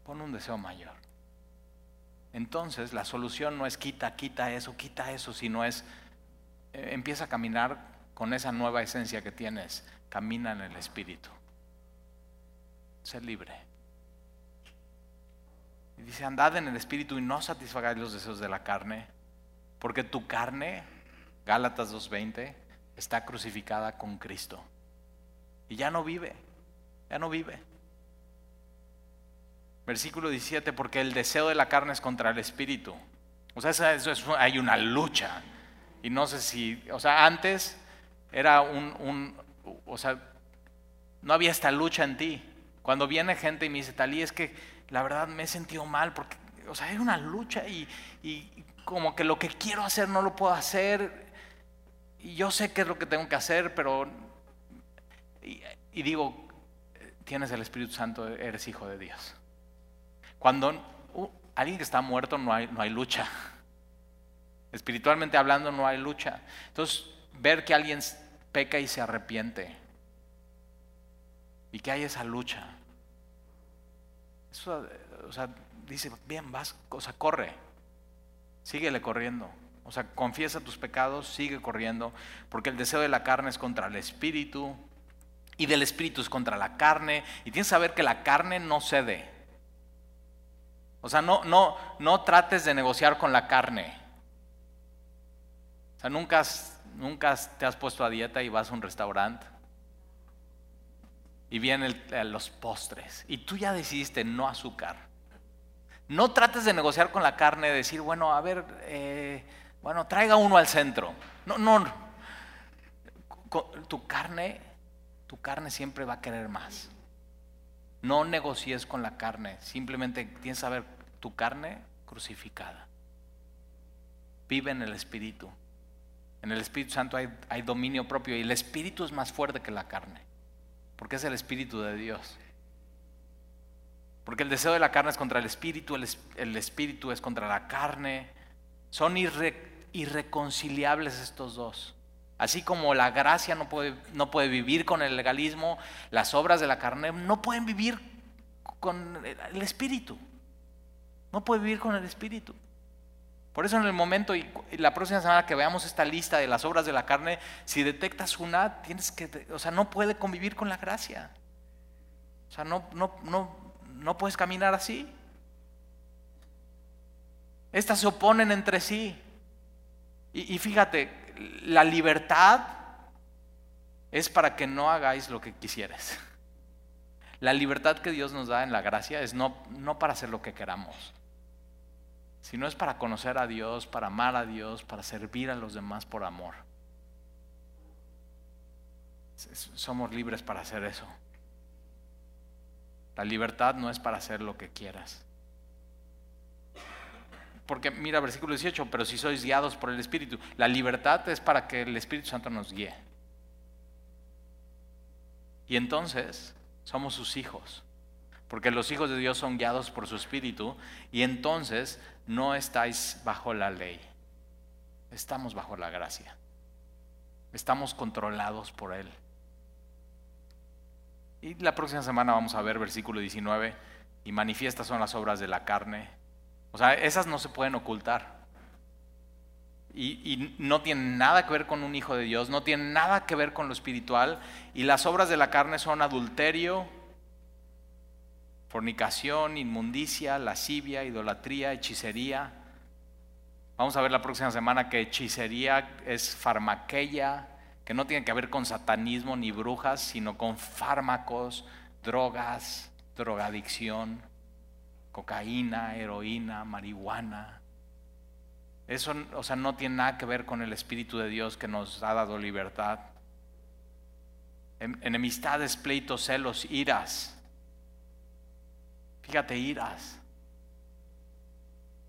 Pon un deseo mayor. Entonces la solución no es quita, quita eso, quita eso, sino es eh, empieza a caminar con esa nueva esencia que tienes. Camina en el Espíritu. Ser libre. Y dice, andad en el Espíritu y no satisfagáis los deseos de la carne, porque tu carne, Gálatas 2.20, está crucificada con Cristo. Y ya no vive, ya no vive. Versículo 17, porque el deseo de la carne es contra el espíritu. O sea, eso, hay una lucha. Y no sé si, o sea, antes era un, o sea, no había esta lucha en ti. Cuando viene gente y me dice, Talí, es que la verdad me he sentido mal porque, o sea, era una lucha y, y como que lo que quiero hacer no lo puedo hacer y yo sé qué es lo que tengo que hacer, pero... Y, digo, tienes el Espíritu Santo, eres hijo de Dios. Cuando alguien que está muerto no hay, no hay lucha. Espiritualmente hablando no hay lucha. Entonces, ver que alguien peca y se arrepiente y que hay esa lucha. Eso, o sea, dice, bien, vas, o sea, corre, síguele corriendo. O sea, confiesa tus pecados, sigue corriendo, porque el deseo de la carne es contra el espíritu Y del espíritu es contra la carne. Y tienes que saber que la carne no cede. O sea, no, no, no trates de negociar con la carne. O sea, nunca, nunca te has puesto a dieta y vas a un restaurante. Y vienen los postres. Y tú ya decidiste no azúcar. No trates de negociar con la carne, de decir, bueno, a ver, eh, bueno, traiga uno al centro. No, no. Tu carne tu carne siempre va a querer más. No negocies con la carne, simplemente tienes que saber tu carne crucificada. Vive en el Espíritu. En el Espíritu Santo hay, dominio propio y el Espíritu es más fuerte que la carne, porque es el Espíritu de Dios. Porque el deseo de la carne es contra el Espíritu, el, Espíritu es contra la carne. Son irreconciliables estos dos. Así como la gracia no puede, no puede vivir con el legalismo, las obras de la carne no pueden vivir con el espíritu. No puede vivir con el espíritu. Por eso en el momento y la próxima semana que veamos esta lista de las obras de la carne, si detectas una, tienes que, o sea, no puede convivir con la gracia. O sea, no, no, no, no puedes caminar así. Estas se oponen entre sí. Y, fíjate, la libertad es para que no hagáis lo que quisieres. La libertad que Dios nos da en la gracia es no, no para hacer lo que queramos, sino es para conocer a Dios, para amar a Dios, para servir a los demás por amor. Somos libres para hacer eso. La libertad no es para hacer lo que quieras. Porque mira versículo 18, pero si sois guiados por el Espíritu, la libertad es para que el Espíritu Santo nos guíe. Y entonces somos sus hijos, porque los hijos de Dios son guiados por su Espíritu y entonces no estáis bajo la ley, estamos bajo la gracia, estamos controlados por Él. Y la próxima semana vamos a ver versículo 19, y manifiestas son las obras de la carne o sea, esas no se pueden ocultar. Y, no tienen nada que ver con un hijo de Dios, no tienen nada que ver con lo espiritual. Y las obras de la carne son adulterio, fornicación, inmundicia, lascivia, idolatría, hechicería. Vamos a ver la próxima semana que hechicería es farmaqueia, que no tiene que ver con satanismo ni brujas, sino con fármacos, drogas, drogadicción cocaína, heroína, marihuana. Eso, o sea, no tiene nada que ver con el Espíritu de Dios que nos ha dado libertad. Enemistades, pleitos, celos, iras. Fíjate, iras.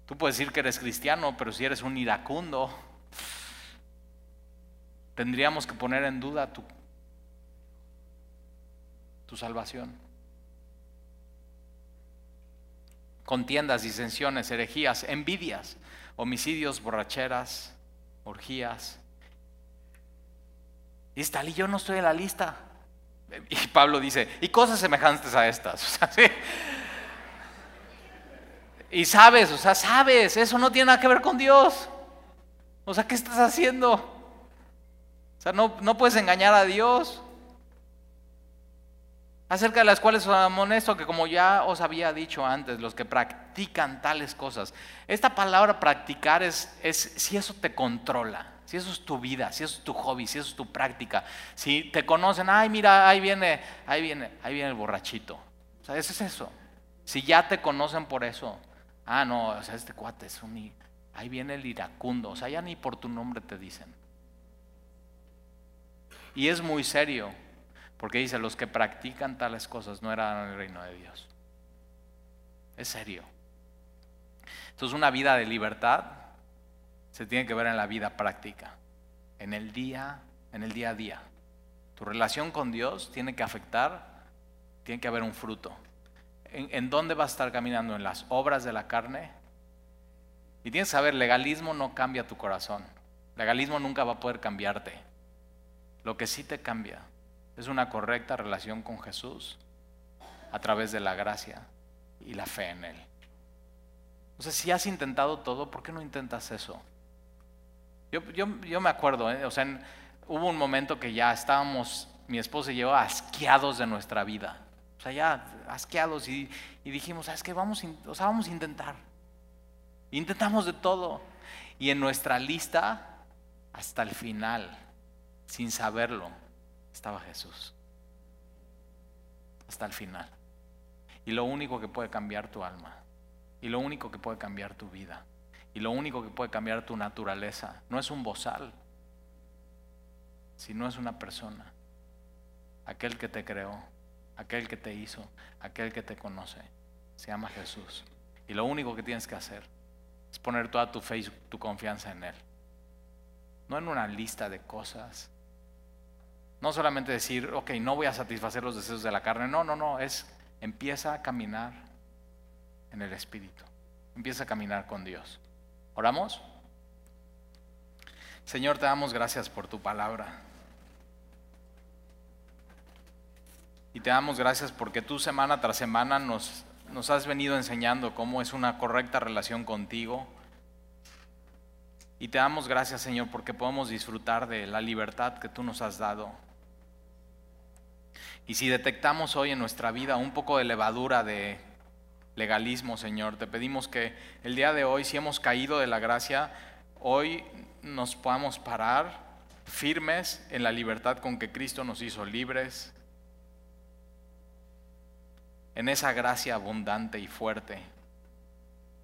Tú puedes decir que eres cristiano, pero si eres un iracundo, tendríamos que poner en duda tu, tu salvación. contiendas, disensiones, herejías, envidias, homicidios, borracheras, orgías. Y y yo no estoy en la lista. Y Pablo dice, y cosas semejantes a estas. Y sabes, o sea, sabes, eso no tiene nada que ver con Dios. O sea, ¿qué estás haciendo? O sea, no, no puedes engañar a Dios acerca de las cuales os amonesto que como ya os había dicho antes, los que practican tales cosas. Esta palabra practicar es, es si eso te controla, si eso es tu vida, si eso es tu hobby, si eso es tu práctica, si te conocen, ay mira, ahí viene, ahí viene, ahí viene el borrachito. O sea, eso es eso. Si ya te conocen por eso, ah no, o sea, este cuate es un, ahí viene el iracundo, o sea, ya ni por tu nombre te dicen. Y es muy serio. Porque dice, los que practican tales cosas no eran el reino de Dios. Es serio. Entonces una vida de libertad se tiene que ver en la vida práctica, en el día, en el día a día. Tu relación con Dios tiene que afectar, tiene que haber un fruto. ¿En, dónde vas a estar caminando? ¿En las obras de la carne? Y tienes que saber, legalismo no cambia tu corazón. Legalismo nunca va a poder cambiarte. Lo que sí te cambia es una correcta relación con Jesús a través de la gracia y la fe en Él. Sea, si has intentado todo, ¿por qué no intentas eso? Yo, yo, me acuerdo, ¿eh? o sea, hubo un momento que ya estábamos, mi esposa y yo, asqueados de nuestra vida. Sea, ya asqueados y, dijimos, ¿sabes qué? Vamos, vamos a intentar. Intentamos de todo. Y en nuestra lista, hasta el final, sin saberlo, estaba Jesús. Hasta el final. Y lo único que puede cambiar tu alma. Y lo único que puede cambiar tu vida. Y lo único que puede cambiar tu naturaleza. No es un bozal. Sino es una persona. Aquel que te creó. Aquel que te hizo. Aquel que te conoce. Se llama Jesús. Y lo único que tienes que hacer es poner toda tu fe y tu confianza en Él. No en una lista de cosas. No solamente decir, ok, no voy a satisfacer los deseos de la carne. No, no, no. Es empieza a caminar en el Espíritu. Empieza a caminar con Dios. ¿Oramos? Señor, te damos gracias por tu palabra. Y te damos gracias porque tú semana tras semana nos nos has venido enseñando cómo es una correcta relación contigo. Y te damos gracias, Señor, porque podemos disfrutar de la libertad que tú nos has dado. Y si detectamos hoy en nuestra vida un poco de levadura de legalismo, Señor, te pedimos que el día de hoy, si hemos caído de la gracia, hoy nos podamos parar firmes en la libertad con que Cristo nos hizo libres en esa gracia abundante y fuerte.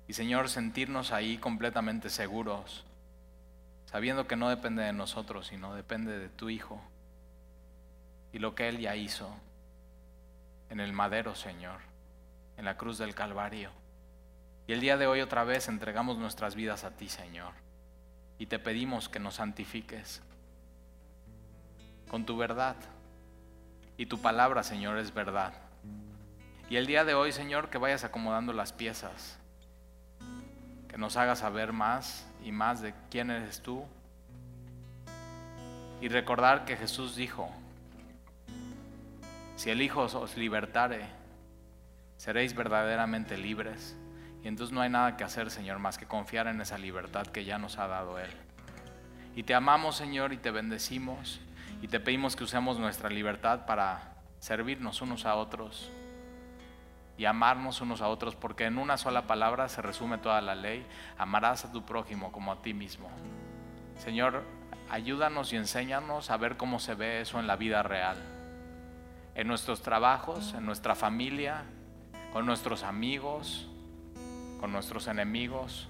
Y Señor, sentirnos ahí completamente seguros, sabiendo que no depende de nosotros, sino depende de tu Hijo y lo que Él ya hizo en el madero, Señor, en la cruz del Calvario. Y el día de hoy otra vez entregamos nuestras vidas a ti, Señor, y te pedimos que nos santifiques con tu verdad. Y tu palabra, Señor, es verdad. Y el día de hoy, Señor, que vayas acomodando las piezas, que nos hagas saber más y más de quién eres tú. Y recordar que Jesús dijo, si el Hijo os libertare, seréis verdaderamente libres. Y entonces no hay nada que hacer, Señor, más que confiar en esa libertad que ya nos ha dado Él. Y te amamos, Señor, y te bendecimos. Y te pedimos que usemos nuestra libertad para servirnos unos a otros y amarnos unos a otros, porque en una sola palabra se resume toda la ley, amarás a tu prójimo como a ti mismo. Señor, ayúdanos y enséñanos a ver cómo se ve eso en la vida real, en nuestros trabajos, en nuestra familia, con nuestros amigos, con nuestros enemigos.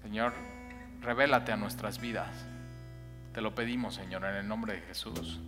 Señor, revélate a nuestras vidas. Te lo pedimos, Señor, en el nombre de Jesús.